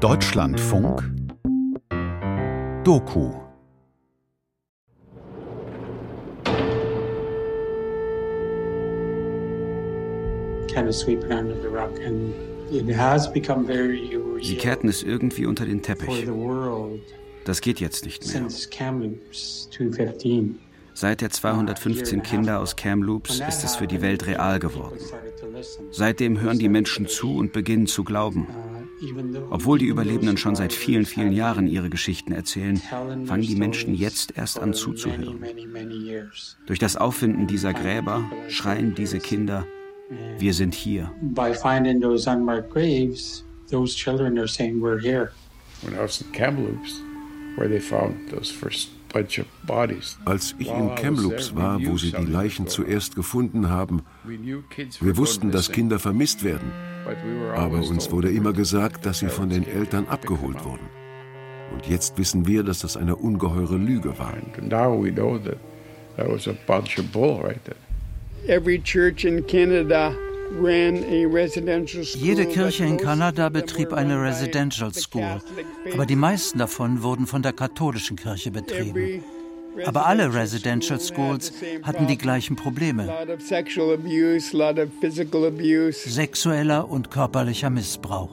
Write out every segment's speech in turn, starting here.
Deutschlandfunk Doku Sie kehrten es irgendwie unter den Teppich. Das geht jetzt nicht mehr. Seit der 215 Kinder aus Kamloops ist es für die Welt real geworden. Seitdem hören die Menschen zu und beginnen zu glauben. Obwohl die Überlebenden schon seit vielen, vielen Jahren ihre Geschichten erzählen, fangen die Menschen jetzt erst an zuzuhören. Durch das Auffinden dieser Gräber schreien diese Kinder, wir sind hier. By finding those unmarked graves, those children are saying we're here. When I was in Kamloops, where they found those first als ich in Kamloops war, wo sie die Leichen zuerst gefunden haben, wir wussten, dass Kinder vermisst werden, aber uns wurde immer gesagt, dass sie von den Eltern abgeholt wurden. Und jetzt wissen wir, dass das eine ungeheure Lüge war. Every church in Canada jede Kirche in Kanada betrieb eine Residential School, aber die meisten davon wurden von der katholischen Kirche betrieben. Aber alle Residential Schools hatten die gleichen Probleme. Sexueller und körperlicher Missbrauch.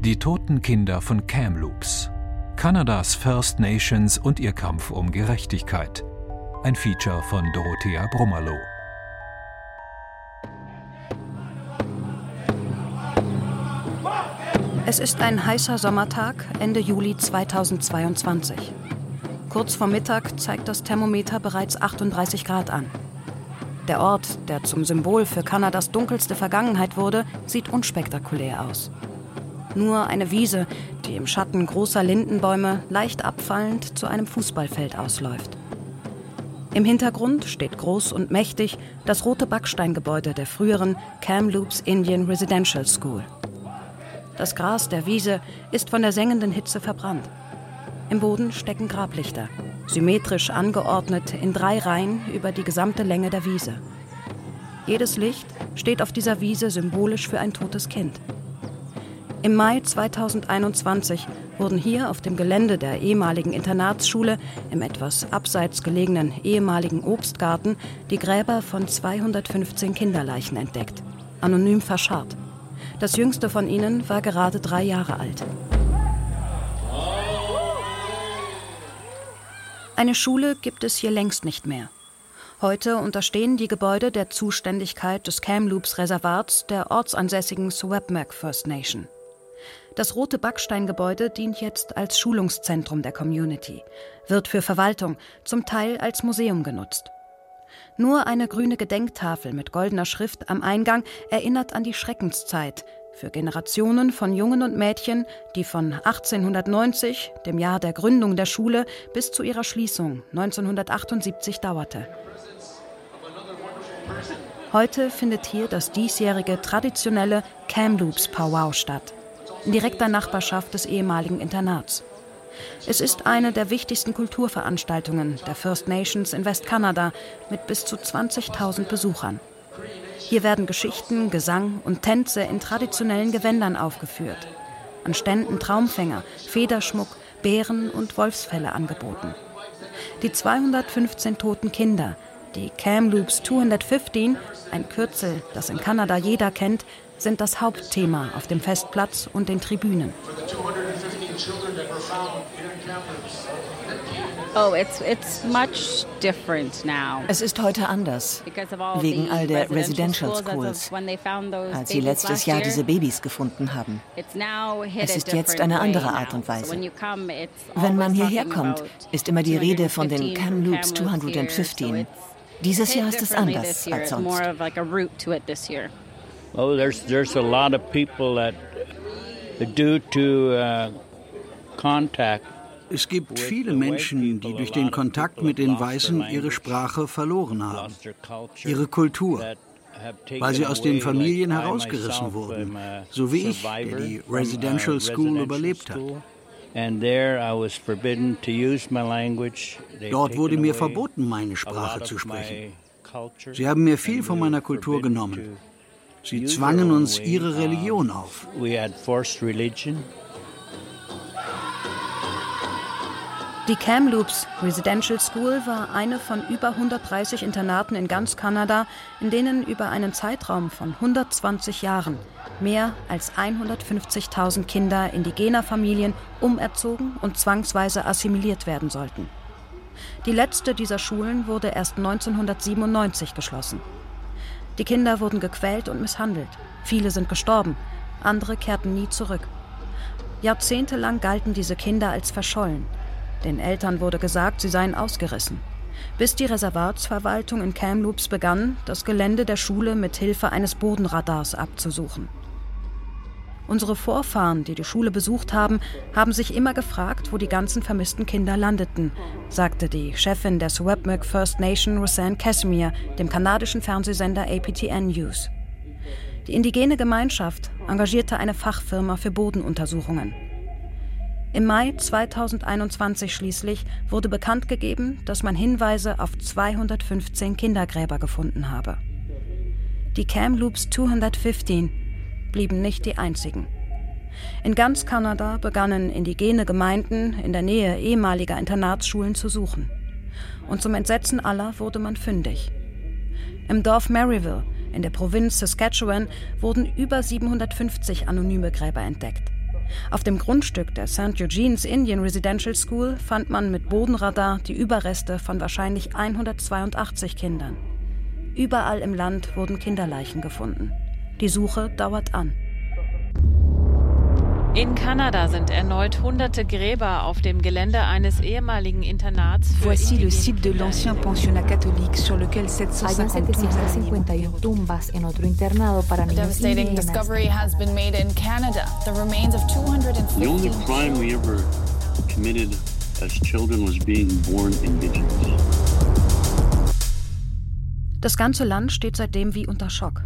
Die toten Kinder von Kamloops. Kanadas First Nations und ihr Kampf um Gerechtigkeit. Ein Feature von Dorothea Brummerloh. Es ist ein heißer Sommertag Ende Juli 2022. Kurz vor Mittag zeigt das Thermometer bereits 38 Grad an. Der Ort, der zum Symbol für Kanadas dunkelste Vergangenheit wurde, sieht unspektakulär aus. Nur eine Wiese, die im Schatten großer Lindenbäume leicht abfallend zu einem Fußballfeld ausläuft. Im Hintergrund steht groß und mächtig das rote Backsteingebäude der früheren Kamloops Indian Residential School. Das Gras der Wiese ist von der sengenden Hitze verbrannt. Im Boden stecken Grablichter, symmetrisch angeordnet in drei Reihen über die gesamte Länge der Wiese. Jedes Licht steht auf dieser Wiese symbolisch für ein totes Kind. Im Mai 2021 wurden hier auf dem Gelände der ehemaligen Internatsschule im etwas abseits gelegenen ehemaligen Obstgarten die Gräber von 215 Kinderleichen entdeckt, anonym verscharrt. Das jüngste von ihnen war gerade drei Jahre alt. Eine Schule gibt es hier längst nicht mehr. Heute unterstehen die Gebäude der Zuständigkeit des Kamloops Reservats der ortsansässigen Swapmac First Nation. Das rote Backsteingebäude dient jetzt als Schulungszentrum der Community, wird für Verwaltung, zum Teil als Museum genutzt. Nur eine grüne Gedenktafel mit goldener Schrift am Eingang erinnert an die Schreckenszeit für Generationen von Jungen und Mädchen, die von 1890, dem Jahr der Gründung der Schule, bis zu ihrer Schließung 1978 dauerte. Heute findet hier das diesjährige traditionelle Kamloops Powwow statt in direkter Nachbarschaft des ehemaligen Internats. Es ist eine der wichtigsten Kulturveranstaltungen der First Nations in Westkanada mit bis zu 20.000 Besuchern. Hier werden Geschichten, Gesang und Tänze in traditionellen Gewändern aufgeführt. An Ständen Traumfänger, Federschmuck, Bären und Wolfsfälle angeboten. Die 215 toten Kinder, die Kamloops 215, ein Kürzel, das in Kanada jeder kennt, sind das Hauptthema auf dem Festplatz und den Tribünen. Oh, it's, it's much different now. Es ist heute anders, wegen all der Residential Schools, als sie letztes Jahr diese Babys gefunden haben. Es ist jetzt eine andere Art und Weise. Wenn man hierher kommt, ist immer die Rede von den Kamloops 215. Dieses Jahr ist es anders als sonst. Oh, there's there's a lot of people that due to uh, contact es gibt viele Menschen, die durch den Kontakt mit den Weißen ihre Sprache verloren haben, ihre Kultur, weil sie aus den Familien herausgerissen wurden, so wie ich, der die Residential School überlebt hat. Dort wurde mir verboten, meine Sprache zu sprechen. Sie haben mir viel von meiner Kultur genommen. Sie zwangen uns ihre Religion auf. Die Kamloops Residential School war eine von über 130 Internaten in ganz Kanada, in denen über einen Zeitraum von 120 Jahren mehr als 150.000 Kinder indigener Familien umerzogen und zwangsweise assimiliert werden sollten. Die letzte dieser Schulen wurde erst 1997 geschlossen. Die Kinder wurden gequält und misshandelt. Viele sind gestorben, andere kehrten nie zurück. Jahrzehntelang galten diese Kinder als verschollen. Den Eltern wurde gesagt, sie seien ausgerissen. Bis die Reservatsverwaltung in Kamloops begann, das Gelände der Schule mit Hilfe eines Bodenradars abzusuchen. Unsere Vorfahren, die die Schule besucht haben, haben sich immer gefragt, wo die ganzen vermissten Kinder landeten, sagte die Chefin der Swapmuk First Nation Roseanne Casimir dem kanadischen Fernsehsender APTN News. Die indigene Gemeinschaft engagierte eine Fachfirma für Bodenuntersuchungen. Im Mai 2021 schließlich wurde bekannt gegeben, dass man Hinweise auf 215 Kindergräber gefunden habe. Die Kamloops 215 blieben nicht die einzigen. In ganz Kanada begannen indigene Gemeinden in der Nähe ehemaliger Internatsschulen zu suchen. Und zum Entsetzen aller wurde man fündig. Im Dorf Maryville in der Provinz Saskatchewan wurden über 750 anonyme Gräber entdeckt. Auf dem Grundstück der St. Eugene's Indian Residential School fand man mit Bodenradar die Überreste von wahrscheinlich 182 Kindern. Überall im Land wurden Kinderleichen gefunden. Die Suche dauert an. In Kanada sind erneut hunderte Gräber auf dem Gelände eines ehemaligen Internats für Voici le site de l'ancien pensionnat catholique sur lequel 751 tumbas en otro internado para niños devastating discovery has been made in Canada. The remains of 250 The only crime we ever committed as children was being born indigenous. Das ganze Land steht seitdem wie unter Schock.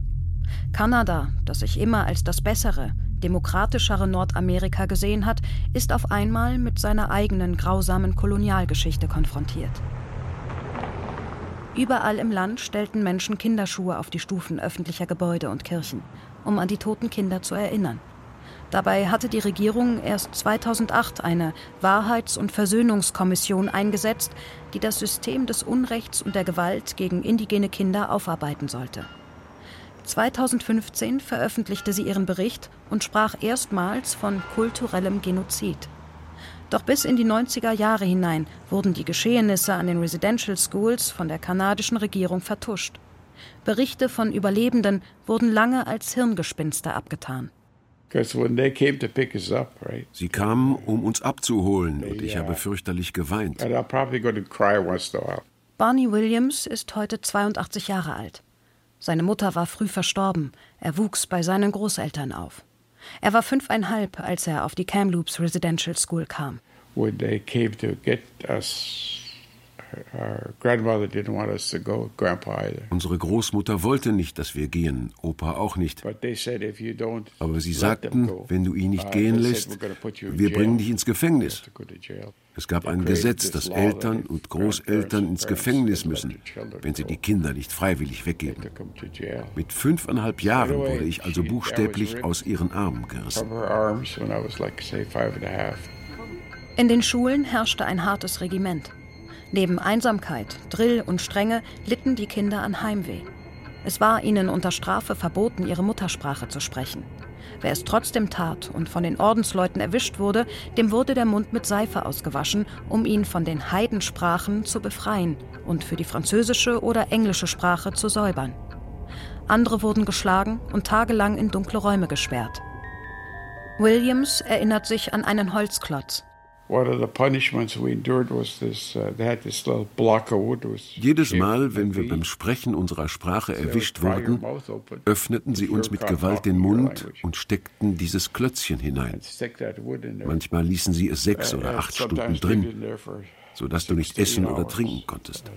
Kanada, das sich immer als das bessere, demokratischere Nordamerika gesehen hat, ist auf einmal mit seiner eigenen grausamen Kolonialgeschichte konfrontiert. Überall im Land stellten Menschen Kinderschuhe auf die Stufen öffentlicher Gebäude und Kirchen, um an die toten Kinder zu erinnern. Dabei hatte die Regierung erst 2008 eine Wahrheits- und Versöhnungskommission eingesetzt, die das System des Unrechts und der Gewalt gegen indigene Kinder aufarbeiten sollte. 2015 veröffentlichte sie ihren Bericht und sprach erstmals von kulturellem Genozid. Doch bis in die 90er Jahre hinein wurden die Geschehnisse an den Residential Schools von der kanadischen Regierung vertuscht. Berichte von Überlebenden wurden lange als Hirngespinste abgetan. Sie kamen, um uns abzuholen, und ich habe fürchterlich geweint. Barney Williams ist heute 82 Jahre alt. Seine Mutter war früh verstorben. Er wuchs bei seinen Großeltern auf. Er war fünfeinhalb, als er auf die Kamloops Residential School kam. When they came to get us, Unsere Großmutter wollte nicht, dass wir gehen, Opa auch nicht. Aber sie sagten, wenn du ihn nicht uh, gehen lässt, wir bringen dich ins Gefängnis. Es gab ein Gesetz, dass Eltern und Großeltern ins Gefängnis müssen, wenn sie die Kinder nicht freiwillig weggeben. Mit fünfeinhalb Jahren wurde ich also buchstäblich aus ihren Armen gerissen. In den Schulen herrschte ein hartes Regiment. Neben Einsamkeit, Drill und Strenge litten die Kinder an Heimweh. Es war ihnen unter Strafe verboten, ihre Muttersprache zu sprechen. Wer es trotzdem tat und von den Ordensleuten erwischt wurde, dem wurde der Mund mit Seife ausgewaschen, um ihn von den Heidensprachen zu befreien und für die französische oder englische Sprache zu säubern. Andere wurden geschlagen und tagelang in dunkle Räume gesperrt. Williams erinnert sich an einen Holzklotz, jedes Mal, wenn wir beim Sprechen unserer Sprache erwischt wurden, öffneten sie uns mit Gewalt den Mund und steckten dieses Klötzchen hinein. Manchmal ließen sie es sechs oder acht Stunden drin, sodass du nicht essen oder trinken konntest.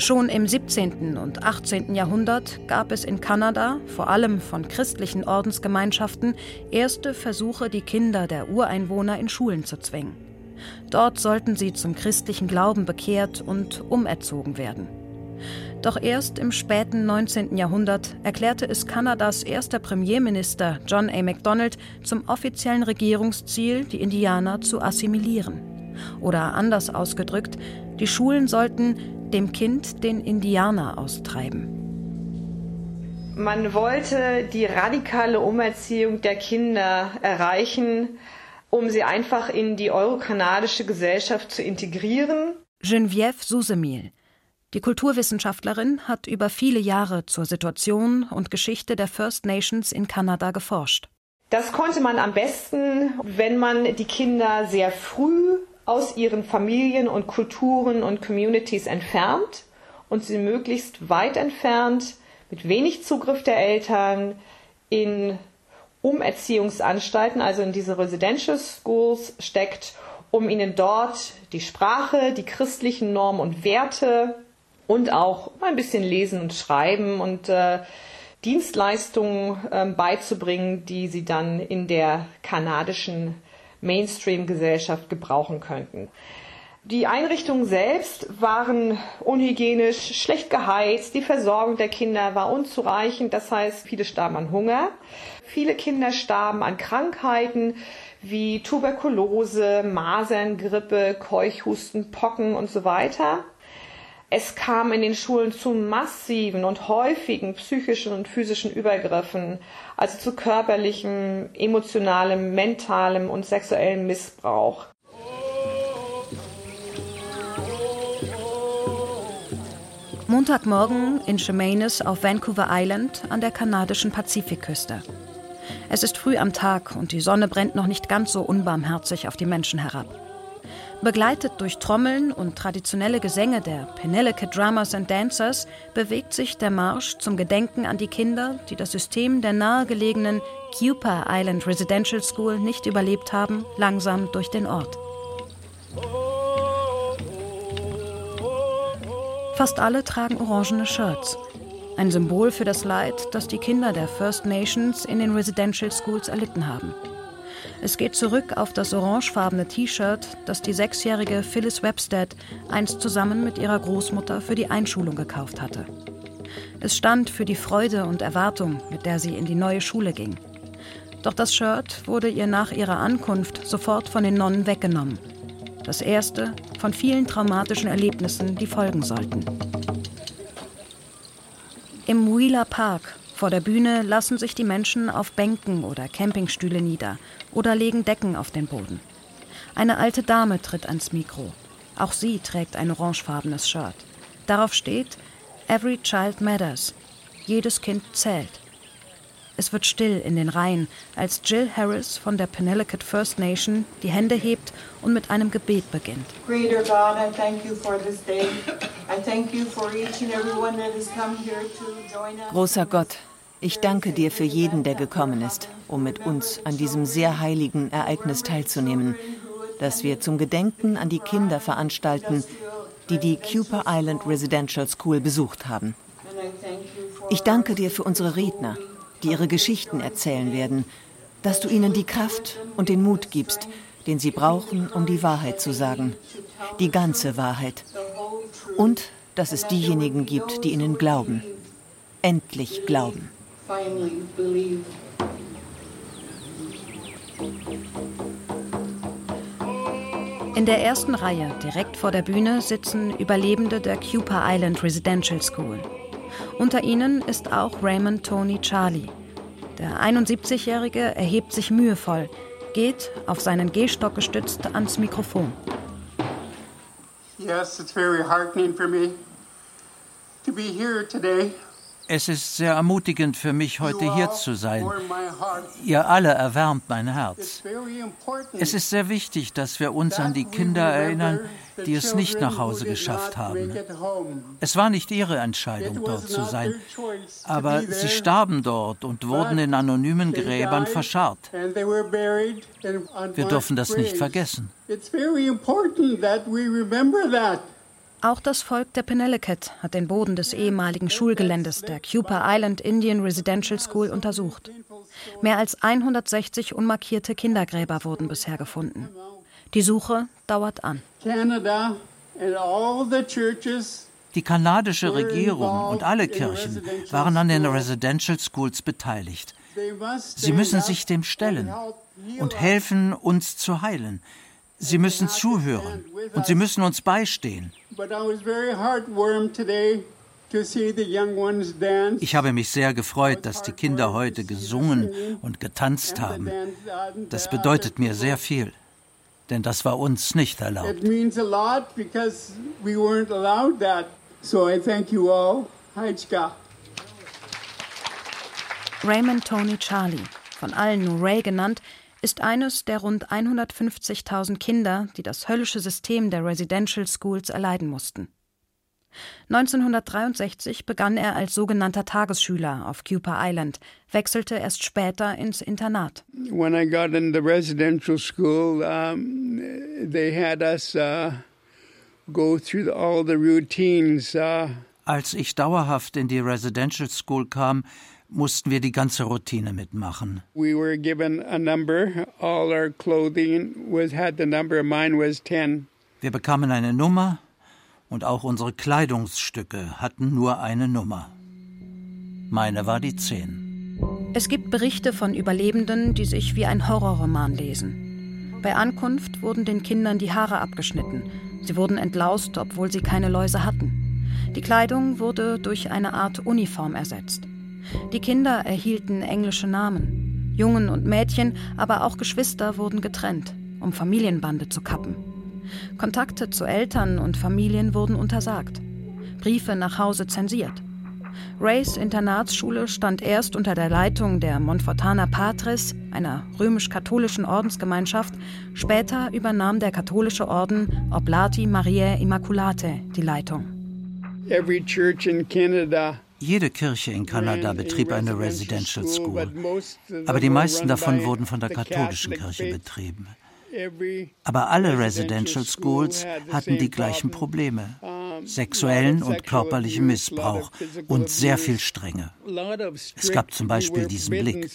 Schon im 17. und 18. Jahrhundert gab es in Kanada, vor allem von christlichen Ordensgemeinschaften, erste Versuche, die Kinder der Ureinwohner in Schulen zu zwingen. Dort sollten sie zum christlichen Glauben bekehrt und umerzogen werden. Doch erst im späten 19. Jahrhundert erklärte es Kanadas erster Premierminister John A. Macdonald zum offiziellen Regierungsziel, die Indianer zu assimilieren. Oder anders ausgedrückt, die Schulen sollten dem Kind den Indianer austreiben. Man wollte die radikale Umerziehung der Kinder erreichen, um sie einfach in die eurokanadische Gesellschaft zu integrieren. Geneviève Susemil, die Kulturwissenschaftlerin, hat über viele Jahre zur Situation und Geschichte der First Nations in Kanada geforscht. Das konnte man am besten, wenn man die Kinder sehr früh aus ihren Familien und Kulturen und Communities entfernt und sie möglichst weit entfernt mit wenig Zugriff der Eltern in Umerziehungsanstalten, also in diese Residential Schools steckt, um ihnen dort die Sprache, die christlichen Normen und Werte und auch ein bisschen Lesen und Schreiben und äh, Dienstleistungen äh, beizubringen, die sie dann in der kanadischen Mainstream-Gesellschaft gebrauchen könnten. Die Einrichtungen selbst waren unhygienisch, schlecht geheizt, die Versorgung der Kinder war unzureichend, das heißt, viele starben an Hunger, viele Kinder starben an Krankheiten wie Tuberkulose, Masern, Grippe, Keuchhusten, Pocken und so weiter. Es kam in den Schulen zu massiven und häufigen psychischen und physischen Übergriffen, also zu körperlichem, emotionalem, mentalem und sexuellem Missbrauch. Montagmorgen in Chemainus auf Vancouver Island an der kanadischen Pazifikküste. Es ist früh am Tag und die Sonne brennt noch nicht ganz so unbarmherzig auf die Menschen herab. Begleitet durch Trommeln und traditionelle Gesänge der Penelica Drummers and Dancers bewegt sich der Marsch zum Gedenken an die Kinder, die das System der nahegelegenen Cupa Island Residential School nicht überlebt haben, langsam durch den Ort. Fast alle tragen orangene Shirts. Ein Symbol für das Leid, das die Kinder der First Nations in den Residential Schools erlitten haben. Es geht zurück auf das orangefarbene T-Shirt, das die sechsjährige Phyllis Webstead einst zusammen mit ihrer Großmutter für die Einschulung gekauft hatte. Es stand für die Freude und Erwartung, mit der sie in die neue Schule ging. Doch das Shirt wurde ihr nach ihrer Ankunft sofort von den Nonnen weggenommen das erste von vielen traumatischen Erlebnissen, die folgen sollten. Im Wheeler Park vor der Bühne lassen sich die Menschen auf Bänken oder Campingstühle nieder oder legen Decken auf den Boden. Eine alte Dame tritt ans Mikro. Auch sie trägt ein orangefarbenes Shirt. Darauf steht Every Child Matters. Jedes Kind zählt. Es wird still in den Reihen, als Jill Harris von der Penellicut First Nation die Hände hebt und mit einem Gebet beginnt. Großer Gott, ich danke dir für jeden, der gekommen ist, um mit uns an diesem sehr heiligen Ereignis teilzunehmen, das wir zum Gedenken an die Kinder veranstalten, die die Cooper Island Residential School besucht haben. Ich danke dir für unsere Redner, die ihre Geschichten erzählen werden, dass du ihnen die Kraft und den Mut gibst, den sie brauchen, um die Wahrheit zu sagen, die ganze Wahrheit. Und dass es diejenigen gibt, die ihnen glauben, endlich glauben. In der ersten Reihe, direkt vor der Bühne, sitzen Überlebende der Cupa Island Residential School. Unter ihnen ist auch Raymond Tony Charlie. Der 71-Jährige erhebt sich mühevoll, geht, auf seinen Gehstock gestützt, ans Mikrofon. Yes, it's very heartening for me to be here today. Es ist sehr ermutigend für mich, heute hier zu sein. Ihr alle erwärmt mein Herz. Es ist sehr wichtig, dass wir uns an die Kinder erinnern, die es nicht nach Hause geschafft haben. Es war nicht ihre Entscheidung, dort zu sein, aber sie starben dort und wurden in anonymen Gräbern verscharrt. Wir dürfen das nicht vergessen. It's very important that we remember that. Auch das Volk der Penellicut hat den Boden des ehemaligen Schulgeländes der Cuper Island Indian Residential School untersucht. Mehr als 160 unmarkierte Kindergräber wurden bisher gefunden. Die Suche dauert an. Canada and all the churches Die kanadische Regierung und alle Kirchen waren an den Residential Schools beteiligt. Sie müssen sich dem stellen und helfen, uns zu heilen. Sie müssen zuhören und sie müssen uns beistehen. Ich habe mich sehr gefreut, dass die Kinder heute gesungen und getanzt haben. Das bedeutet mir sehr viel, denn das war uns nicht erlaubt. Raymond Tony Charlie, von allen nur Ray genannt, ist eines der rund 150.000 Kinder, die das höllische System der Residential Schools erleiden mussten. 1963 begann er als sogenannter Tagesschüler auf Cooper Island, wechselte erst später ins Internat. When I got in the residential school, um, they had us uh, go through all the routines. Uh, als ich dauerhaft in die Residential School kam, mussten wir die ganze Routine mitmachen. We were given a number. All our clothing was had the number. Mine was 10. Wir bekamen eine Nummer und auch unsere Kleidungsstücke hatten nur eine Nummer. Meine war die 10. Es gibt Berichte von Überlebenden, die sich wie ein Horrorroman lesen. Bei Ankunft wurden den Kindern die Haare abgeschnitten. Sie wurden entlaust, obwohl sie keine Läuse hatten. Die Kleidung wurde durch eine Art Uniform ersetzt. Die Kinder erhielten englische Namen. Jungen und Mädchen, aber auch Geschwister wurden getrennt, um Familienbande zu kappen. Kontakte zu Eltern und Familien wurden untersagt. Briefe nach Hause zensiert. Rays Internatsschule stand erst unter der Leitung der Monfortaner Patres, einer römisch-katholischen Ordensgemeinschaft. Später übernahm der katholische Orden Oblati Mariae Immaculate die Leitung. Every church in Canada jede Kirche in Kanada betrieb eine Residential School, aber die meisten davon wurden von der katholischen Kirche betrieben. Aber alle Residential Schools hatten die gleichen Probleme. Sexuellen und körperlichen Missbrauch und sehr viel Strenge. Es gab zum Beispiel diesen Blick.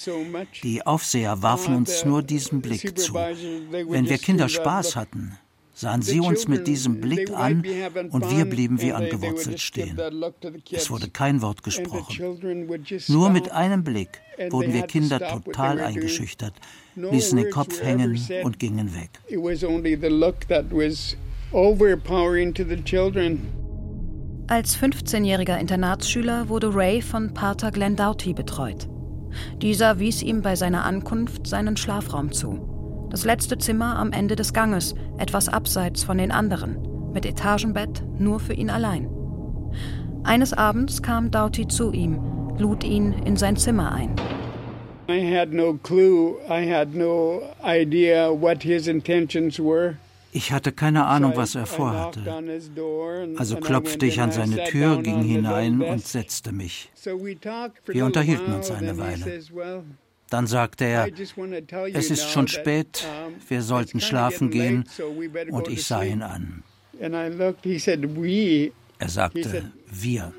Die Aufseher warfen uns nur diesen Blick zu. Wenn wir Kinder Spaß hatten, sahen sie uns mit diesem Blick an und wir blieben wie angewurzelt stehen. Es wurde kein Wort gesprochen. Nur mit einem Blick wurden wir Kinder total eingeschüchtert, ließen den Kopf hängen und gingen weg. Als 15-jähriger Internatsschüler wurde Ray von Pater Glenn Doughty betreut. Dieser wies ihm bei seiner Ankunft seinen Schlafraum zu. Das letzte Zimmer am Ende des Ganges, etwas abseits von den anderen, mit Etagenbett nur für ihn allein. Eines Abends kam Doughty zu ihm, lud ihn in sein Zimmer ein. I had no clue, I had no idea what his intentions were. Ich hatte keine Ahnung, was er vorhatte. Also klopfte ich an seine Tür, ging hinein und setzte mich. Wir unterhielten uns eine Weile. Dann sagte er, es ist schon spät, wir sollten schlafen gehen, und ich sah ihn an. Er sagte, wir.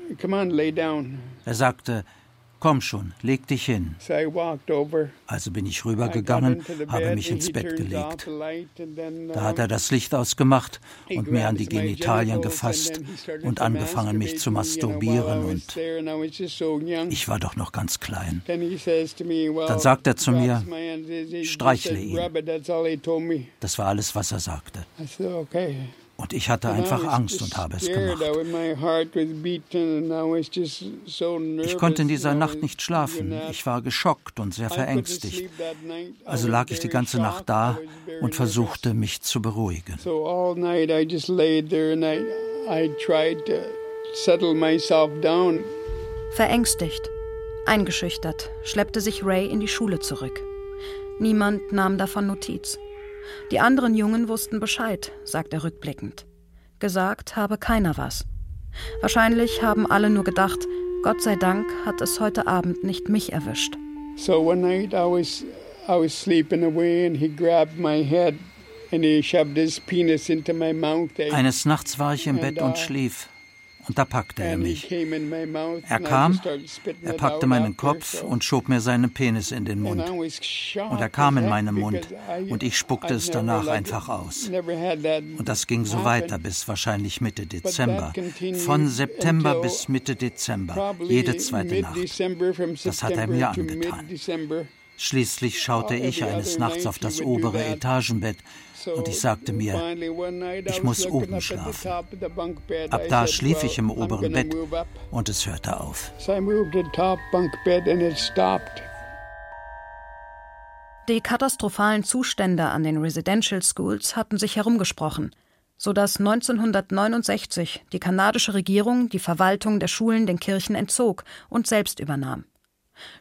Er sagte, Komm schon, leg dich hin. Also bin ich rübergegangen, habe mich ins Bett gelegt. Da hat er das Licht ausgemacht und mir an die Genitalien gefasst und angefangen, mich zu masturbieren. Und ich war doch noch ganz klein. Dann sagt er zu mir, streichle ihn. Das war alles, was er sagte. Und ich hatte einfach Angst und habe es gemacht. Ich konnte in dieser Nacht nicht schlafen. Ich war geschockt und sehr verängstigt. Also lag ich die ganze Nacht da und versuchte, mich zu beruhigen. Verängstigt, eingeschüchtert, schleppte sich Ray in die Schule zurück. Niemand nahm davon Notiz. Die anderen Jungen wussten Bescheid, sagt er rückblickend. Gesagt habe keiner was. Wahrscheinlich haben alle nur gedacht, Gott sei Dank hat es heute Abend nicht mich erwischt. So one night I was I was sleeping away and he grabbed my head and he shoved his penis into my mouth. Eines Nachts war ich im Bett und uh, schlief und da packte er mich. Er kam, er packte meinen Kopf und schob mir seinen Penis in den Mund. Und er kam in meinen Mund und ich spuckte es danach einfach aus. Und das ging so weiter bis wahrscheinlich Mitte Dezember. Von September bis Mitte Dezember, jede zweite Nacht. Das hat er mir angetan. Schließlich schaute ich eines Nachts auf das obere Etagenbett und ich sagte mir, ich muss oben schlafen. Ab da schlief ich im oberen Bett und es hörte auf. Die katastrophalen Zustände an den Residential Schools hatten sich herumgesprochen, sodass 1969 die kanadische Regierung die Verwaltung der Schulen den Kirchen entzog und selbst übernahm.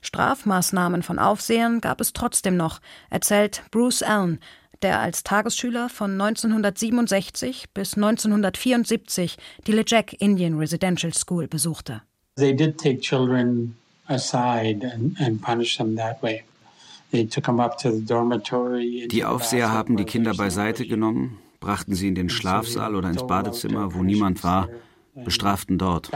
Strafmaßnahmen von Aufsehern gab es trotzdem noch, erzählt Bruce Allen, der als Tagesschüler von 1967 bis 1974 die LeJac Indian Residential School besuchte. They did take children aside and, and punish them that way. Die Aufseher haben die Kinder beiseite genommen, brachten sie in den Schlafsaal oder ins Badezimmer, wo niemand war, bestraften dort.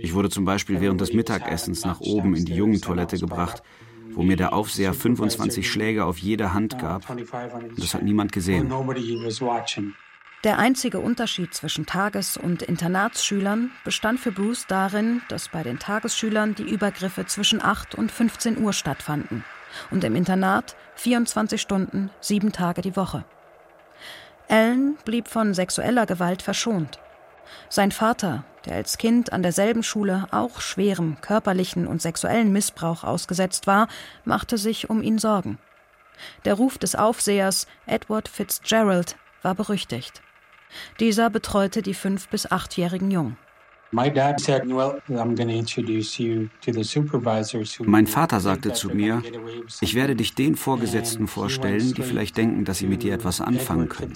Ich wurde zum Beispiel während des Mittagessens nach oben in die Jungentoilette gebracht, wo mir der Aufseher 25 Schläge auf jede Hand gab. Und das hat niemand gesehen. Der einzige Unterschied zwischen Tages- und Internatsschülern bestand für Bruce darin, dass bei den Tagesschülern die Übergriffe zwischen 8 und 15 Uhr stattfanden und im Internat 24 Stunden, sieben Tage die Woche. Allen blieb von sexueller Gewalt verschont. Sein Vater, der als Kind an derselben Schule auch schwerem körperlichen und sexuellen Missbrauch ausgesetzt war, machte sich um ihn Sorgen. Der Ruf des Aufsehers Edward Fitzgerald war berüchtigt. Dieser betreute die fünf- bis achtjährigen Jungen. Mein Vater sagte zu mir, ich werde dich den Vorgesetzten vorstellen, die vielleicht denken, dass sie mit dir etwas anfangen können.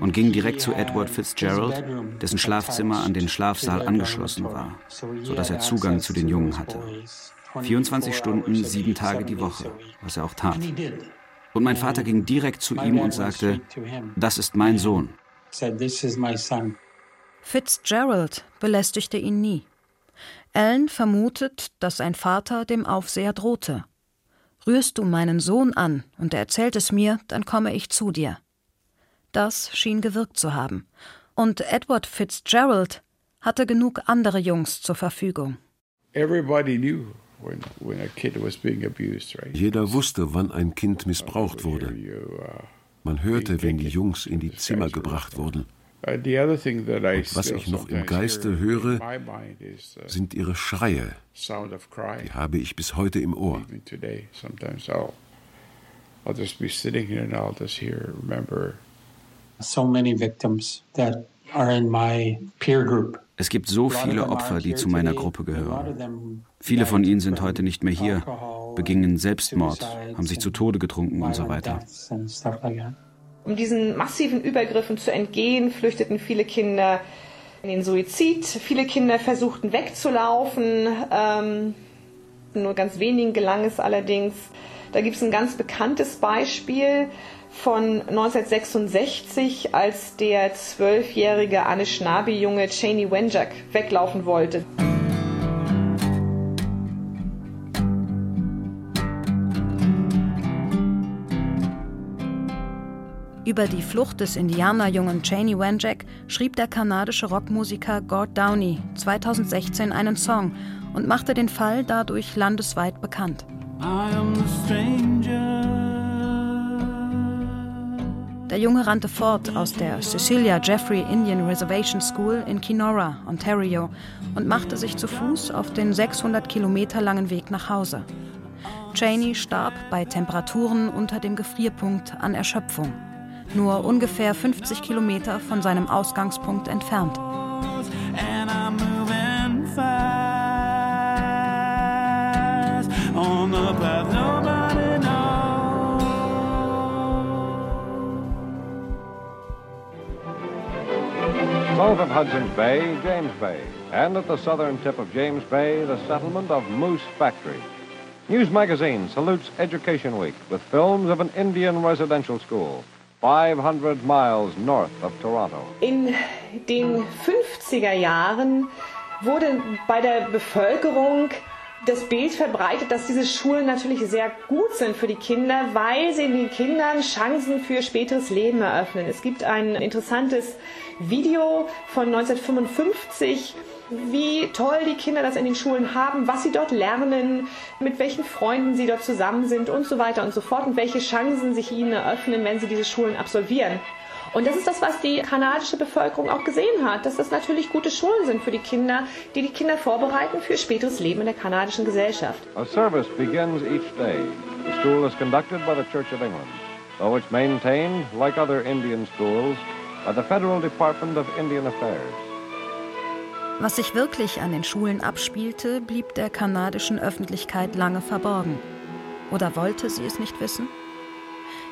Und ging direkt zu Edward Fitzgerald, dessen Schlafzimmer an den Schlafsaal angeschlossen war, sodass er Zugang zu den Jungen hatte. 24 Stunden, sieben Tage die Woche, was er auch tat. Und mein Vater ging direkt zu ihm und sagte, das ist mein Sohn. Fitzgerald belästigte ihn nie. Allen vermutet, dass sein Vater dem Aufseher drohte. Rührst du meinen Sohn an und er erzählt es mir, dann komme ich zu dir. Das schien gewirkt zu haben. Und Edward Fitzgerald hatte genug andere Jungs zur Verfügung. Jeder wusste, wann ein Kind missbraucht wurde. Man hörte, wenn die Jungs in die Zimmer gebracht wurden. Und was ich noch im Geiste höre, uh, sind ihre Schreie. Die habe ich bis heute im Ohr. Es gibt so viele Opfer, die zu meiner Gruppe gehören. Viele von ihnen sind heute nicht mehr hier, begingen Selbstmord, haben sich zu Tode getrunken und so weiter. Um diesen massiven Übergriffen zu entgehen, flüchteten viele Kinder in den Suizid. Viele Kinder versuchten wegzulaufen. Ähm, nur ganz wenigen gelang es allerdings. Da gibt es ein ganz bekanntes Beispiel von 1966, als der zwölfjährige Anishinaabe-Junge Cheney Wenjack weglaufen wollte. Über die Flucht des Indianerjungen Cheney Wenjack schrieb der kanadische Rockmusiker Gord Downey 2016 einen Song und machte den Fall dadurch landesweit bekannt. Der Junge rannte fort aus der Cecilia Jeffrey Indian Reservation School in Kenora, Ontario, und machte sich zu Fuß auf den 600 Kilometer langen Weg nach Hause. Cheney starb bei Temperaturen unter dem Gefrierpunkt an Erschöpfung nur ungefähr 50 Kilometer von seinem Ausgangspunkt entfernt. South of Hudson's Bay, James Bay, and at the southern tip of James Bay, the settlement of Moose Factory. News Magazine salutes Education Week with films of an Indian residential school. 500 miles north of Toronto. In den 50er Jahren wurde bei der Bevölkerung das Bild verbreitet, dass diese Schulen natürlich sehr gut sind für die Kinder, weil sie den Kindern Chancen für späteres Leben eröffnen. Es gibt ein interessantes Video von 1955, wie toll die Kinder das in den Schulen haben, was sie dort lernen, mit welchen Freunden sie dort zusammen sind und so weiter und so fort und welche Chancen sich ihnen eröffnen, wenn sie diese Schulen absolvieren. Und das ist das, was die kanadische Bevölkerung auch gesehen hat, dass das natürlich gute Schulen sind für die Kinder, die die Kinder vorbereiten für späteres Leben in der kanadischen Gesellschaft. A service begins each day. The school is conducted by the Church of England, though it's maintained, like other Indian schools, by the Federal Department of Indian Affairs. Was sich wirklich an den Schulen abspielte, blieb der kanadischen Öffentlichkeit lange verborgen. Oder wollte sie es nicht wissen?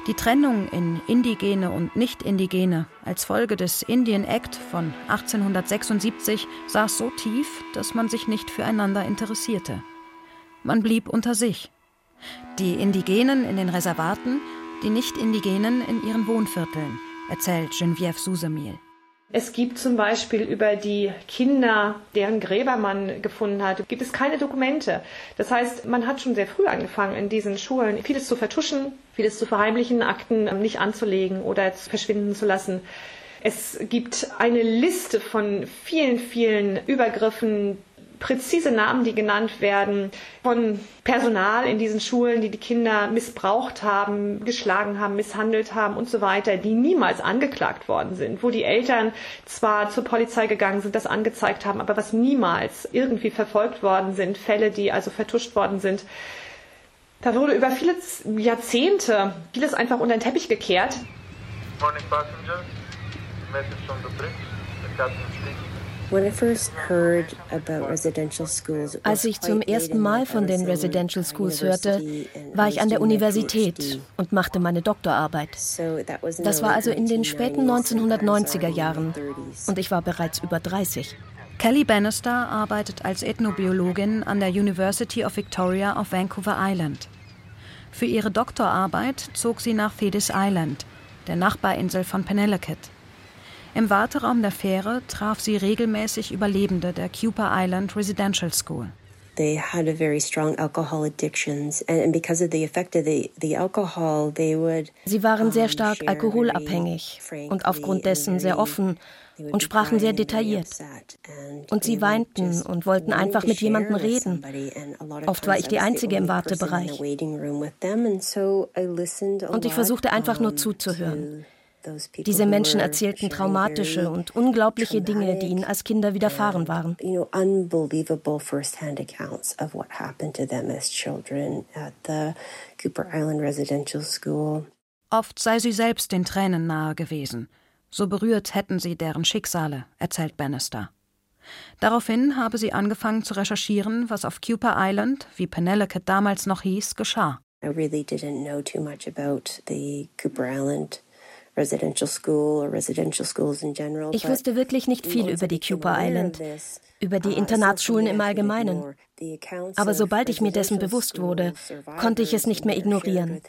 Die Trennung in Indigene und Nicht-Indigene als Folge des Indian Act von 1876 saß so tief, dass man sich nicht füreinander interessierte. Man blieb unter sich. Die Indigenen in den Reservaten, die Nicht-Indigenen in ihren Wohnvierteln, erzählt Geneviève Susemil. Es gibt zum Beispiel über die Kinder, deren Gräber man gefunden hat, gibt es keine Dokumente. Das heißt, man hat schon sehr früh angefangen, in diesen Schulen vieles zu vertuschen, vieles zu verheimlichen, Akten nicht anzulegen oder verschwinden zu lassen. Es gibt eine Liste von vielen, vielen Übergriffen, präzise Namen, die genannt werden, von Personal in diesen Schulen, die die Kinder missbraucht haben, geschlagen haben, misshandelt haben und so weiter, die niemals angeklagt worden sind, wo die Eltern zwar zur Polizei gegangen sind, das angezeigt haben, aber was niemals irgendwie verfolgt worden sind, Fälle, die also vertuscht worden sind. Da wurde über viele Jahrzehnte vieles einfach unter den Teppich gekehrt. Morning passengers, message from the bridge, the captain speaking. Als ich zum ersten Mal von den Residential Schools hörte, war ich an der Universität und machte meine Doktorarbeit. Das war also in den späten 1990er Jahren und ich war bereits über 30. Kelly Bannister arbeitet als Ethnobiologin an der University of Victoria auf Vancouver Island. Für ihre Doktorarbeit zog sie nach Thetis Island, der Nachbarinsel von Penelakut. Im Warteraum der Fähre traf sie regelmäßig Überlebende der Cooper Island Residential School. They had a very strong alcohol addictions and because of the effect of the, the alcohol they would Sie waren sehr stark alkoholabhängig und aufgrund dessen sehr offen und sprachen sehr detailliert. Und sie weinten und wollten einfach mit jemandem reden. Oft war ich die Einzige im Wartebereich. Und ich versuchte einfach nur zuzuhören. Diese Menschen erzählten traumatische und unglaubliche Dinge, die ihnen als Kinder widerfahren waren. Oft sei sie selbst den Tränen nahe gewesen. So berührt hätten sie deren Schicksale, erzählt Bannister. Daraufhin habe sie angefangen zu recherchieren, was auf Cooper Island, wie Penelakut damals noch hieß, geschah. I really didn't know too much about the Cooper Island ich wusste wirklich nicht viel über die Cooper Island, über die uh, Internatsschulen im Allgemeinen. Aber sobald ich mir dessen bewusst wurde, konnte ich es nicht mehr ignorieren.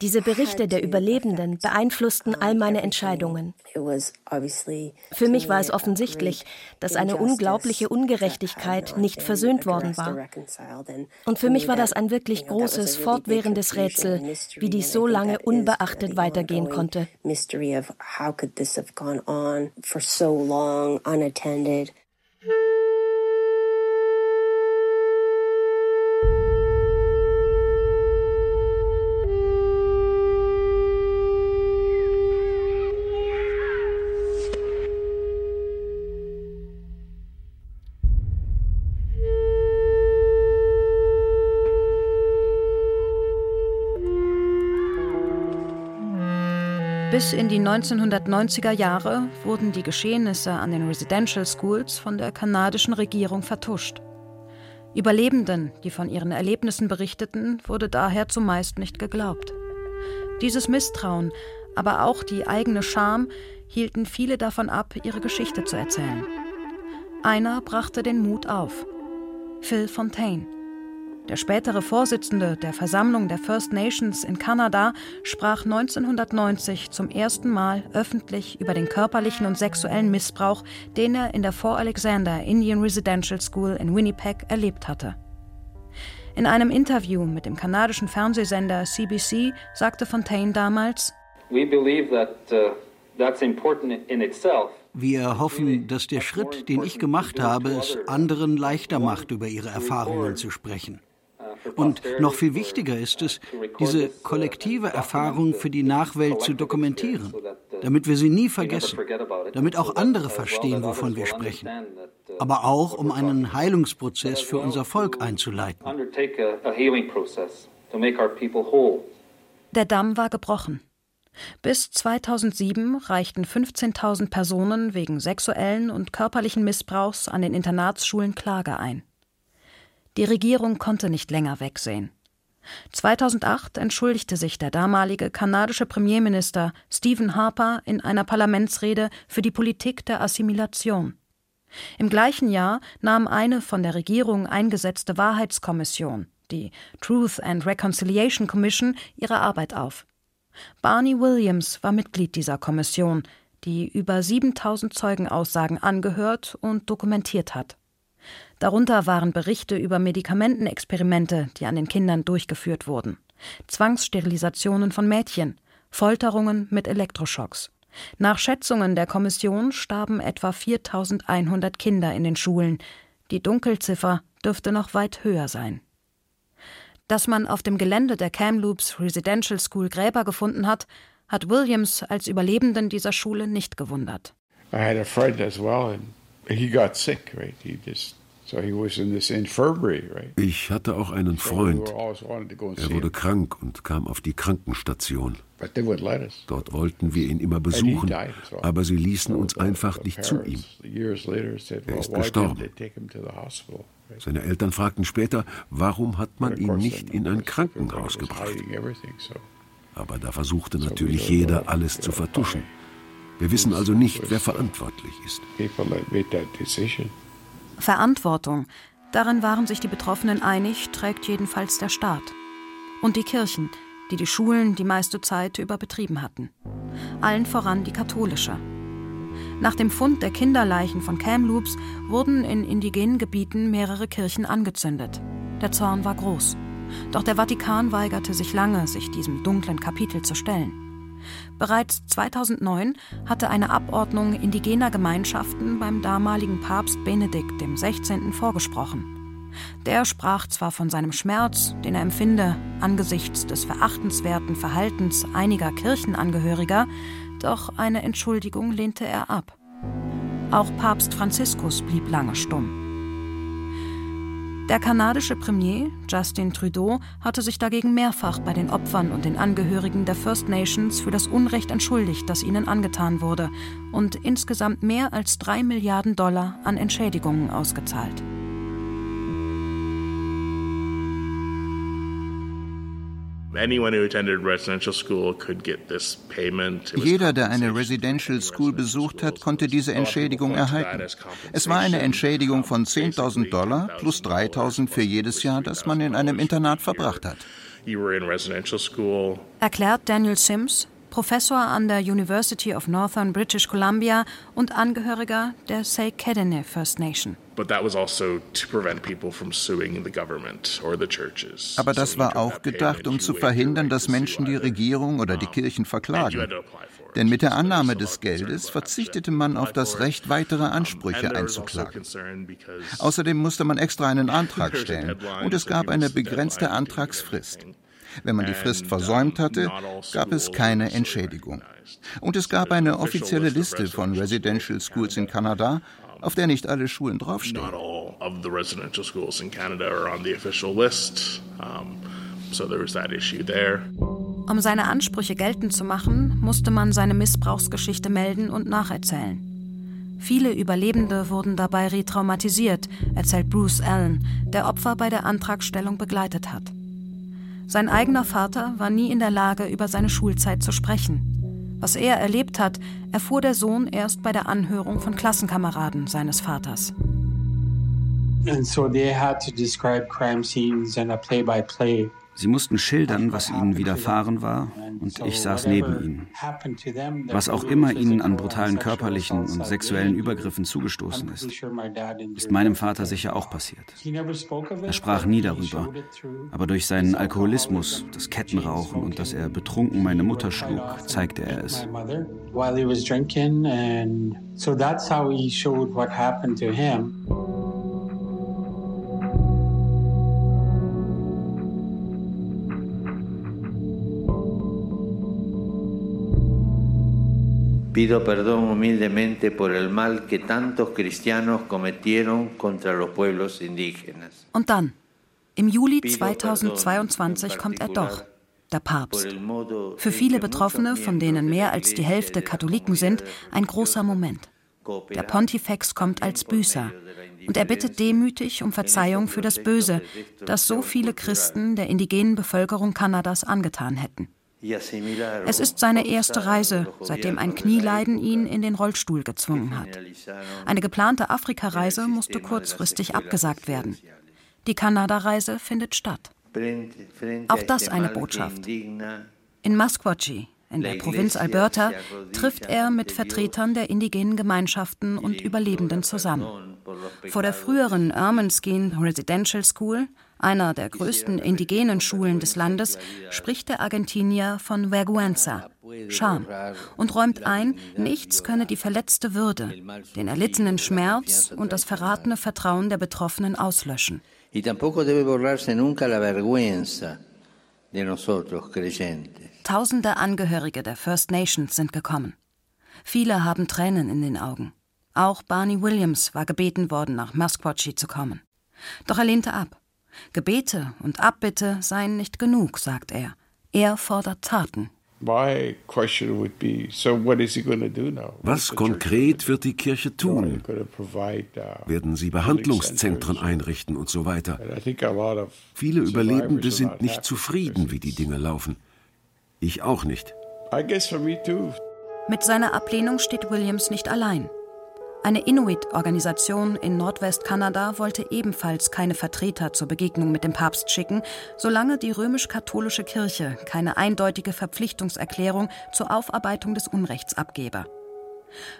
Diese Berichte der Überlebenden beeinflussten all meine Entscheidungen. Für mich war es offensichtlich, dass eine unglaubliche Ungerechtigkeit nicht versöhnt worden war. Und für mich war das ein wirklich großes, fortwährendes Rätsel, wie dies so lange unbeachtet weitergehen konnte. Bis in die 1990er Jahre wurden die Geschehnisse an den Residential Schools von der kanadischen Regierung vertuscht. Überlebenden, die von ihren Erlebnissen berichteten, wurde daher zumeist nicht geglaubt. Dieses Misstrauen, aber auch die eigene Scham hielten viele davon ab, ihre Geschichte zu erzählen. Einer brachte den Mut auf. Phil Fontaine. Der spätere Vorsitzende der Versammlung der First Nations in Kanada, sprach 1990 zum ersten Mal öffentlich über den körperlichen und sexuellen Missbrauch, den er in der Fort Alexander Indian Residential School in Winnipeg erlebt hatte. In einem Interview mit dem kanadischen Fernsehsender CBC sagte Fontaine damals: We believe that uh, that's important in itself. Wir hoffen, dass der Schritt, den ich gemacht habe, es anderen leichter macht, über ihre Erfahrungen zu sprechen. Und noch viel wichtiger ist es, diese kollektive Erfahrung für die Nachwelt zu dokumentieren, damit wir sie nie vergessen, damit auch andere verstehen, wovon wir sprechen, aber auch um einen Heilungsprozess für unser Volk einzuleiten. Der Damm war gebrochen. Bis 2007 reichten 15.000 Personen wegen sexuellen und körperlichen Missbrauchs an den Internatsschulen Klage ein. Die Regierung konnte nicht länger wegsehen. 2008 entschuldigte sich der damalige kanadische Premierminister Stephen Harper in einer Parlamentsrede für die Politik der Assimilation. Im gleichen Jahr nahm eine von der Regierung eingesetzte Wahrheitskommission, die Truth and Reconciliation Commission, ihre Arbeit auf. Barney Williams war Mitglied dieser Kommission, die über 7000 Zeugenaussagen angehört und dokumentiert hat. Darunter waren Berichte über Medikamentenexperimente, die an den Kindern durchgeführt wurden, Zwangssterilisationen von Mädchen, Folterungen mit Elektroschocks. Nach Schätzungen der Kommission starben etwa 4100 Kinder in den Schulen. Die Dunkelziffer dürfte noch weit höher sein. Dass man auf dem Gelände der Kamloops Residential School Gräber gefunden hat, hat Williams als Überlebenden dieser Schule nicht gewundert. I had a friend as well and he got sick, right? He just ich hatte auch einen Freund. Er wurde krank und kam auf die Krankenstation. Dort wollten wir ihn immer besuchen, aber sie ließen uns einfach nicht zu ihm. Er ist gestorben. Seine Eltern fragten später, warum hat man ihn nicht in ein Krankenhaus gebracht? Aber da versuchte natürlich jeder, alles zu vertuschen. Wir wissen also nicht, wer verantwortlich ist. Verantwortung, darin waren sich die Betroffenen einig, trägt jedenfalls der Staat. Und die Kirchen, die die Schulen die meiste Zeit über betrieben hatten. Allen voran die katholische. Nach dem Fund der Kinderleichen von Kamloops wurden in indigenen Gebieten mehrere Kirchen angezündet. Der Zorn war groß. Doch der Vatikan weigerte sich lange, sich diesem dunklen Kapitel zu stellen. Bereits 2009 hatte eine Abordnung indigener Gemeinschaften beim damaligen Papst Benedikt XVI. vorgesprochen. Der sprach zwar von seinem Schmerz, den er empfinde angesichts des verachtenswerten Verhaltens einiger Kirchenangehöriger, doch eine Entschuldigung lehnte er ab. Auch Papst Franziskus blieb lange stumm. Der kanadische Premier Justin Trudeau hatte sich dagegen mehrfach bei den Opfern und den Angehörigen der First Nations für das Unrecht entschuldigt, das ihnen angetan wurde, und insgesamt mehr als drei Milliarden Dollar an Entschädigungen ausgezahlt. Jeder, der eine Residential School besucht hat, konnte diese Entschädigung erhalten. Es war eine Entschädigung von 10.000 Dollar plus 3.000 für jedes Jahr, das man in einem Internat verbracht hat. Erklärt Daniel Sims, Professor an der University of Northern British Columbia und Angehöriger der Say-Kedene First Nation. Also Aber das war auch gedacht, um zu verhindern, dass Menschen die Regierung oder die Kirchen verklagen. Denn mit der Annahme des Geldes verzichtete man auf das Recht, weitere Ansprüche also einzuklagen. Außerdem musste man extra einen Antrag stellen und es gab eine begrenzte Antragsfrist. Wenn man die Frist versäumt hatte, gab es keine Entschädigung. Und es gab eine offizielle Liste von Residential Schools in Kanada, auf der nicht alle Schulen draufstehen. Um seine Ansprüche geltend zu machen, musste man seine Missbrauchsgeschichte melden und nacherzählen. Viele Überlebende wurden dabei retraumatisiert, erzählt Bruce Allen, der Opfer bei der Antragstellung begleitet hat. Sein eigener Vater war nie in der Lage, über seine Schulzeit zu sprechen. Was er erlebt hat, erfuhr der Sohn erst bei der Anhörung von Klassenkameraden seines Vaters. And so they had to describe crime scenes and a play-by-play. Sie mussten schildern, was ihnen widerfahren war, und ich saß neben ihnen. Was auch immer ihnen an brutalen körperlichen und sexuellen Übergriffen zugestoßen ist, ist meinem Vater sicher auch passiert. Er sprach nie darüber, aber durch seinen Alkoholismus, das Kettenrauchen und dass er betrunken meine Mutter schlug, zeigte er es. So that's how he showed what happened to him. Pido perdón humildemente por el mal que tantos cristianos cometieron contra los pueblos indígenas. Und dann, im Juli 2022 kommt er doch, der Papst. Für viele Betroffene, von denen mehr als die Hälfte Katholiken sind, ein großer Moment. Der Pontifex kommt als Büßer und er bittet demütig um Verzeihung für das Böse, das so viele Christen der indigenen Bevölkerung Kanadas angetan hätten. Es ist seine erste Reise, seitdem ein Knieleiden ihn in den Rollstuhl gezwungen hat. Eine geplante Afrikareise musste kurzfristig abgesagt werden. Die Kanada-Reise findet statt. Auch das eine Botschaft. In Musquatchie, in der Provinz Alberta, trifft er mit Vertretern der indigenen Gemeinschaften und Überlebenden zusammen. Vor der früheren Ermenskeen Residential School einer der größten indigenen Schulen des Landes, spricht der Argentinier von Vergüenza, Scham, und räumt ein, nichts könne die verletzte Würde, den erlittenen Schmerz und das verratene Vertrauen der Betroffenen auslöschen. Tausende Angehörige der First Nations sind gekommen. Viele haben Tränen in den Augen. Auch Barney Williams war gebeten worden, nach Musquatchie zu kommen. Doch er lehnte ab. Gebete und Abbitte seien nicht genug, sagt er. Er fordert Taten. Was konkret wird die Kirche tun? Werden sie Behandlungszentren einrichten und so weiter? Viele Überlebende sind nicht zufrieden, wie die Dinge laufen. Ich auch nicht. Mit seiner Ablehnung steht Williams nicht allein. Eine Inuit-Organisation in Nordwestkanada wollte ebenfalls keine Vertreter zur Begegnung mit dem Papst schicken, solange die römisch-katholische Kirche keine eindeutige Verpflichtungserklärung zur Aufarbeitung des Unrechts abgebe.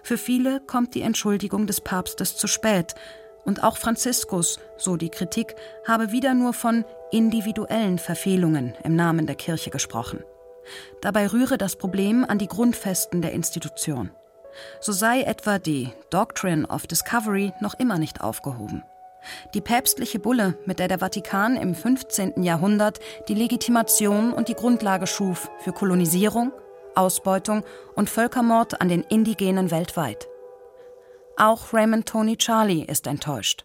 Für viele kommt die Entschuldigung des Papstes zu spät, und auch Franziskus, so die Kritik, habe wieder nur von individuellen Verfehlungen im Namen der Kirche gesprochen. Dabei rühre das Problem an die Grundfesten der Institution so sei etwa die Doctrine of Discovery noch immer nicht aufgehoben. Die päpstliche Bulle, mit der der Vatikan im 15. Jahrhundert die Legitimation und die Grundlage schuf für Kolonisierung, Ausbeutung und Völkermord an den Indigenen weltweit. Auch Raymond Tony Charlie ist enttäuscht.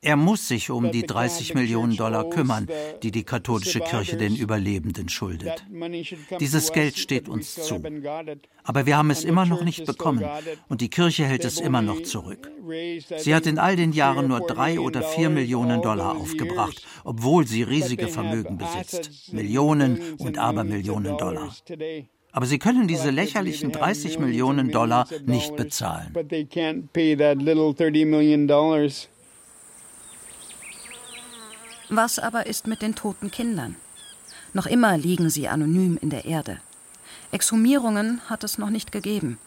Er muss sich um die 30 Millionen Dollar kümmern, die die katholische Kirche den Überlebenden schuldet. Dieses Geld steht uns zu. Aber wir haben es immer noch nicht bekommen und die Kirche hält es immer noch zurück. Sie hat in all den Jahren nur drei oder vier Millionen Dollar aufgebracht, obwohl sie riesige Vermögen besitzt. Millionen und Abermillionen Dollar. Aber sie können diese lächerlichen 30 Millionen Dollar nicht bezahlen. Was aber ist mit den toten Kindern? Noch immer liegen sie anonym in der Erde. Exhumierungen hat es noch nicht gegeben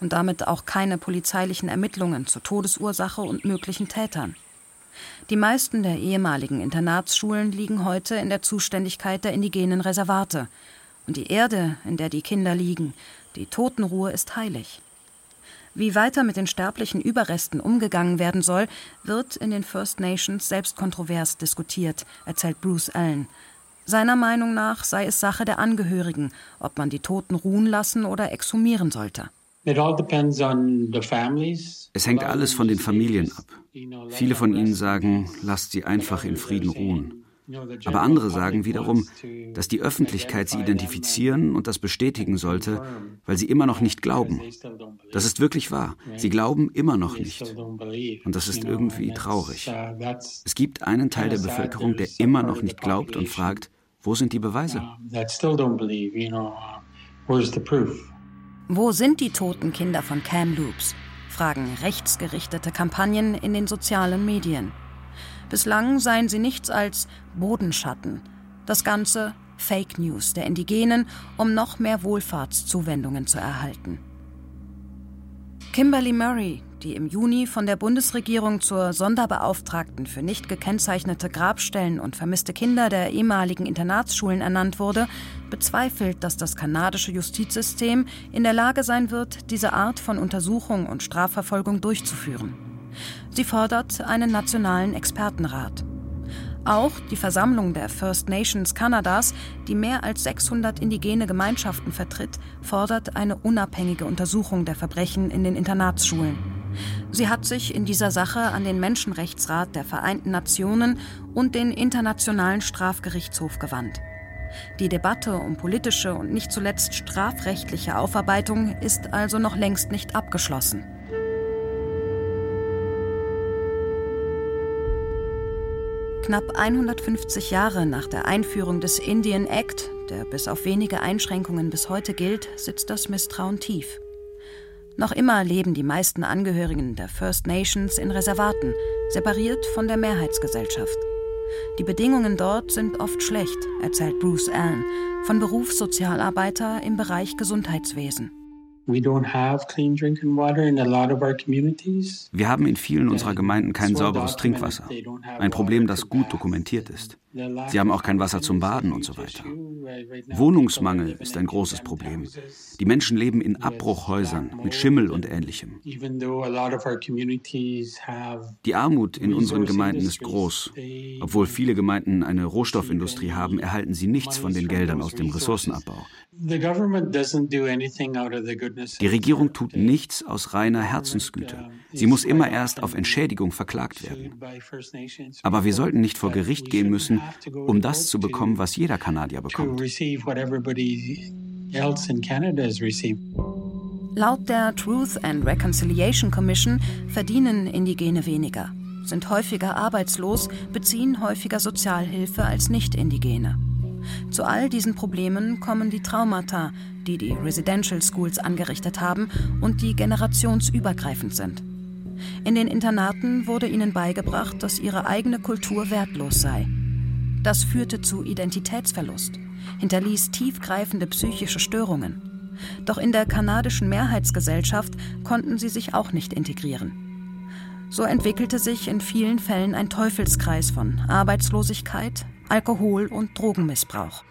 und damit auch keine polizeilichen Ermittlungen zur Todesursache und möglichen Tätern. Die meisten der ehemaligen Internatsschulen liegen heute in der Zuständigkeit der indigenen Reservate, und die Erde, in der die Kinder liegen, die Totenruhe ist heilig. Wie weiter mit den sterblichen Überresten umgegangen werden soll, wird in den First Nations selbst kontrovers diskutiert, erzählt Bruce Allen. Seiner Meinung nach sei es Sache der Angehörigen, ob man die Toten ruhen lassen oder exhumieren sollte. Es hängt alles von den Familien ab. Viele von ihnen sagen, lasst sie einfach in Frieden ruhen. Aber andere sagen wiederum, dass die Öffentlichkeit sie identifizieren und das bestätigen sollte, weil sie immer noch nicht glauben. Das ist wirklich wahr. Sie glauben immer noch nicht. Und das ist irgendwie traurig. Es gibt einen Teil der Bevölkerung, der immer noch nicht glaubt und fragt, wo sind die Beweise? Wo sind die toten Kinder von Kamloops? fragen rechtsgerichtete Kampagnen in den sozialen Medien. Bislang seien sie nichts als Bodenschatten. Das Ganze Fake News der Indigenen, um noch mehr Wohlfahrtszuwendungen zu erhalten. Kimberly Murray, die im Juni von der Bundesregierung zur Sonderbeauftragten für nicht gekennzeichnete Grabstellen und vermisste Kinder der ehemaligen Internatsschulen ernannt wurde, bezweifelt, dass das kanadische Justizsystem in der Lage sein wird, diese Art von Untersuchung und Strafverfolgung durchzuführen. Sie fordert einen nationalen Expertenrat. Auch die Versammlung der First Nations Kanadas, die mehr als 600 indigene Gemeinschaften vertritt, fordert eine unabhängige Untersuchung der Verbrechen in den Internatsschulen. Sie hat sich in dieser Sache an den Menschenrechtsrat der Vereinten Nationen und den Internationalen Strafgerichtshof gewandt. Die Debatte um politische und nicht zuletzt strafrechtliche Aufarbeitung ist also noch längst nicht abgeschlossen. Knapp 150 Jahre nach der Einführung des Indian Act, der bis auf wenige Einschränkungen bis heute gilt, sitzt das Misstrauen tief. Noch immer leben die meisten Angehörigen der First Nations in Reservaten, separiert von der Mehrheitsgesellschaft. Die Bedingungen dort sind oft schlecht, erzählt Bruce Allen, von Berufssozialarbeiter im Bereich Gesundheitswesen. Wir haben in vielen unserer Gemeinden kein sauberes Trinkwasser. Ein Problem, das gut dokumentiert ist. Sie haben auch kein Wasser zum Baden und so weiter. Wohnungsmangel ist ein großes Problem. Die Menschen leben in Abbruchhäusern mit Schimmel und ähnlichem. Die Armut in unseren Gemeinden ist groß. Obwohl viele Gemeinden eine Rohstoffindustrie haben, erhalten sie nichts von den Geldern aus dem Ressourcenabbau. Die Regierung tut nichts aus reiner Herzensgüte. Sie muss immer erst auf Entschädigung verklagt werden. Aber wir sollten nicht vor Gericht gehen müssen, um das zu bekommen, was jeder Kanadier bekommt. Laut der Truth and Reconciliation Commission verdienen Indigene weniger, sind häufiger arbeitslos, beziehen häufiger Sozialhilfe als Nicht-Indigene. Zu all diesen Problemen kommen die Traumata, die die Residential Schools angerichtet haben und die generationsübergreifend sind. In den Internaten wurde ihnen beigebracht, dass ihre eigene Kultur wertlos sei. Das führte zu Identitätsverlust, hinterließ tiefgreifende psychische Störungen. Doch in der kanadischen Mehrheitsgesellschaft konnten sie sich auch nicht integrieren. So entwickelte sich in vielen Fällen ein Teufelskreis von Arbeitslosigkeit, Alkohol- und Drogenmissbrauch.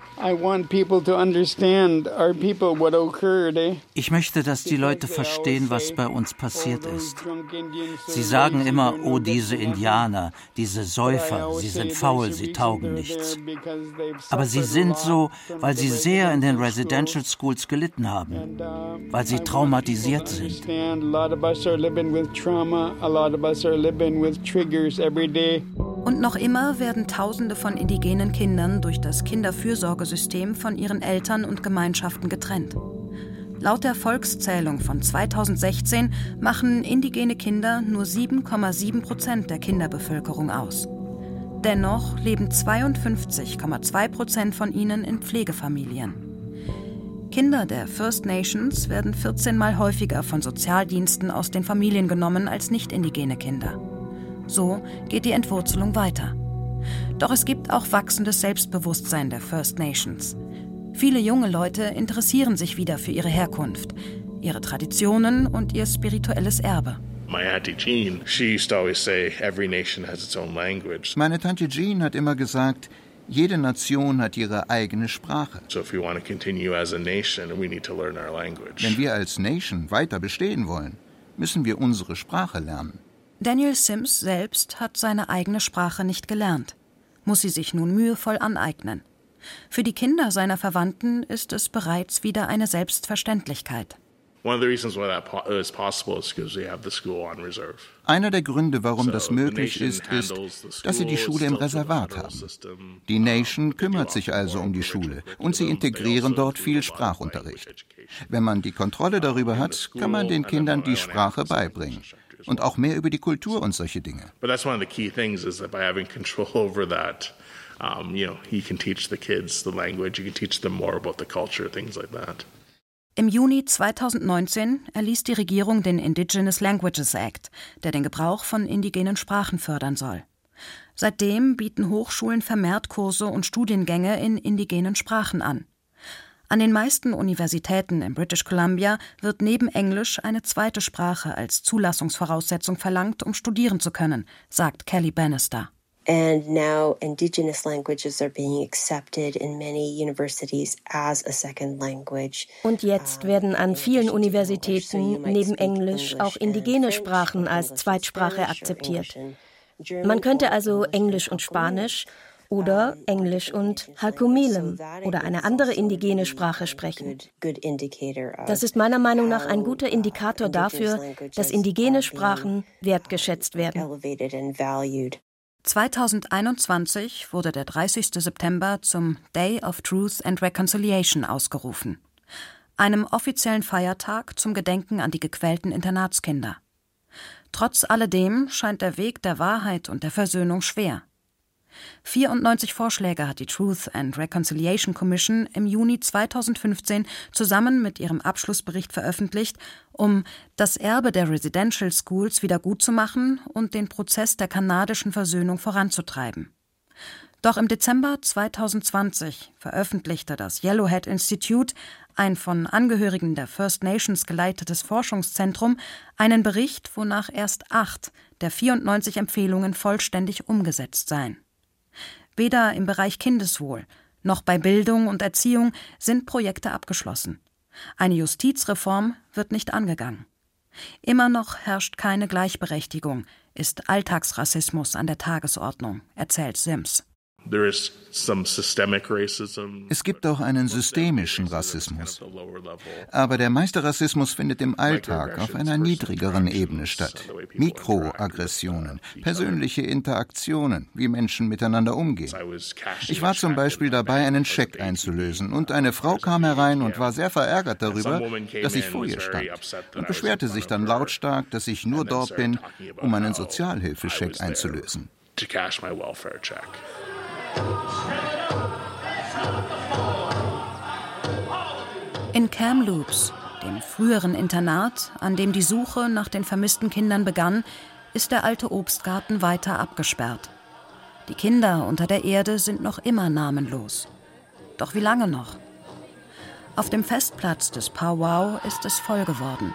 Ich möchte, dass die Leute verstehen, was bei uns passiert ist. Sie sagen immer, oh, diese Indianer, diese Säufer, sie sind faul, sie taugen nichts. Aber sie sind so, weil sie sehr in den Residential Schools gelitten haben, weil sie traumatisiert sind. Und noch immer werden Tausende von indigenen Kindern durch das Kinderfürsorgesystem von ihren Eltern und Gemeinschaften getrennt. Laut der Volkszählung von 2016 machen indigene Kinder nur 7,7 Prozent der Kinderbevölkerung aus. Dennoch leben 52,2 Prozent von ihnen in Pflegefamilien. Kinder der First Nations werden 14 Mal häufiger von Sozialdiensten aus den Familien genommen als nicht indigene Kinder. So geht die Entwurzelung weiter. Doch es gibt auch wachsendes Selbstbewusstsein der First Nations. Viele junge Leute interessieren sich wieder für ihre Herkunft, ihre Traditionen und ihr spirituelles Erbe. Meine Tante Jean hat immer gesagt, jede Nation hat ihre eigene Sprache. Wenn wir als Nation weiter bestehen wollen, müssen wir unsere Sprache lernen. Daniel Sims selbst hat seine eigene Sprache nicht gelernt, muss sie sich nun mühevoll aneignen. Für die Kinder seiner Verwandten ist es bereits wieder eine Selbstverständlichkeit. Einer der Gründe, warum das möglich ist, ist, dass sie die Schule im Reservat haben. Die Nation kümmert sich also um die Schule und sie integrieren dort viel Sprachunterricht. Wenn man die Kontrolle darüber hat, kann man den Kindern die Sprache beibringen und auch mehr über die Kultur und solche Dinge. But that's one of the key things is that by having control over that, um, you know, he can teach the kids the language, he can teach them more about the culture, things like that. Im Juni 2019 erließ die Regierung den Indigenous Languages Act, der den Gebrauch von indigenen Sprachen fördern soll. Seitdem bieten Hochschulen vermehrt Kurse und Studiengänge in indigenen Sprachen an. An den meisten Universitäten in British Columbia wird neben Englisch eine zweite Sprache als Zulassungsvoraussetzung verlangt, um studieren zu können, sagt Kelly Bannister. And now indigenous languages are being accepted in many universities as a second language. Und jetzt werden an vielen Universitäten neben Englisch auch indigene Sprachen als Zweitsprache akzeptiert. Man könnte also Englisch und Spanisch oder Englisch und Halkomilem oder eine andere indigene Sprache sprechen. Das ist meiner Meinung nach ein guter Indikator dafür, dass indigene Sprachen wertgeschätzt werden. 2021 wurde der 30. September zum Day of Truth and Reconciliation ausgerufen, einem offiziellen Feiertag zum Gedenken an die gequälten Internatskinder. Trotz alledem scheint der Weg der Wahrheit und der Versöhnung schwer. 94 Vorschläge hat die Truth and Reconciliation Commission im Juni 2015 zusammen mit ihrem Abschlussbericht veröffentlicht, um das Erbe der Residential Schools wiedergutzumachen und den Prozess der kanadischen Versöhnung voranzutreiben. Doch im Dezember 2020 veröffentlichte das Yellowhead Institute, ein von Angehörigen der First Nations geleitetes Forschungszentrum, einen Bericht, wonach erst acht der 94 Empfehlungen vollständig umgesetzt seien. Weder im Bereich Kindeswohl noch bei Bildung und Erziehung sind Projekte abgeschlossen. Eine Justizreform wird nicht angegangen. Immer noch herrscht keine Gleichberechtigung, ist Alltagsrassismus an der Tagesordnung, erzählt Sims. Es gibt auch einen systemischen Rassismus. Aber der meiste Rassismus findet im Alltag auf einer niedrigeren Ebene statt. Mikroaggressionen, persönliche Interaktionen, wie Menschen miteinander umgehen. Ich war zum Beispiel dabei, einen Scheck einzulösen und eine Frau kam herein und war sehr verärgert darüber, dass ich vor ihr stand und beschwerte sich dann lautstark, dass ich nur dort bin, um einen Sozialhilfescheck einzulösen. In Kamloops, dem früheren Internat, an dem die Suche nach den vermissten Kindern begann, ist der alte Obstgarten weiter abgesperrt. Die Kinder unter der Erde sind noch immer namenlos. Doch wie lange noch? Auf dem Festplatz des Powwow ist es voll geworden.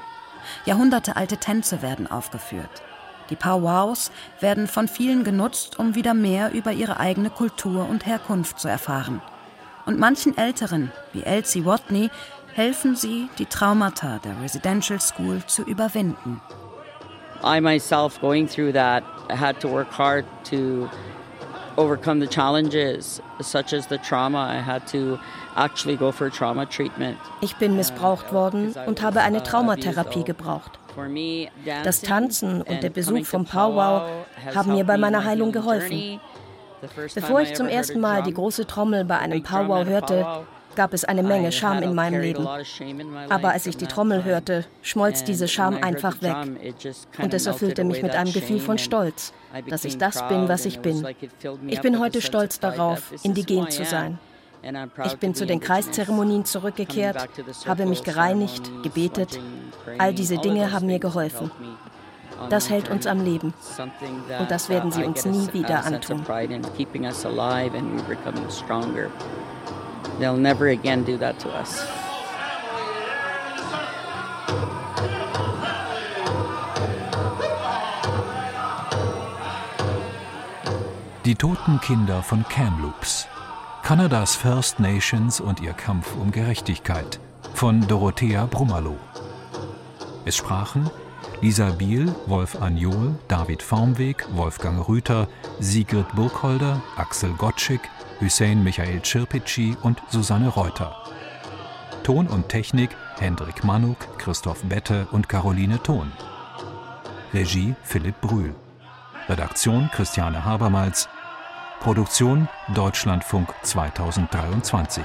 Jahrhundertealte Tänze werden aufgeführt. Die Powwows werden von vielen genutzt, um wieder mehr über ihre eigene Kultur und Herkunft zu erfahren. Und manchen Älteren, wie Elsie Watney, helfen sie, die Traumata der Residential School zu überwinden. I myself going through that had to work hard to overcome the challenges such as the trauma. I had to actually go for trauma treatment. Ich bin missbraucht worden und habe eine Traumatherapie gebraucht. Das Tanzen und der Besuch vom Powwow haben mir bei meiner Heilung geholfen. Bevor ich zum ersten Mal die große Trommel bei einem Powwow hörte, gab es eine Menge Scham in meinem Leben. Aber als ich die Trommel hörte, schmolz diese Scham einfach weg. Und es erfüllte mich mit einem Gefühl von Stolz, dass ich das bin, was ich bin. Ich bin heute stolz darauf, indigen zu sein. Ich bin zu den Kreiszeremonien zurückgekehrt, habe mich gereinigt, gebetet. All diese Dinge haben mir geholfen. Das hält uns am Leben. Und das werden sie uns nie wieder antun. They'll never again do that to us. Die toten Kinder von Kamloops. Kanadas First Nations und ihr Kampf um Gerechtigkeit von Dorothea Brummerloh. Es sprachen Lisa Biel, Wolf Anjol, David Faumweg, Wolfgang Rüther, Sigrid Burkholder, Axel Gottschick, Hussein Michael Czirpitschi und Susanne Reuter. Ton und Technik Hendrik Manuk, Christoph Bette und Caroline Thon. Regie Philipp Brühl. Redaktion Christiane Habermals. Produktion Deutschlandfunk 2023.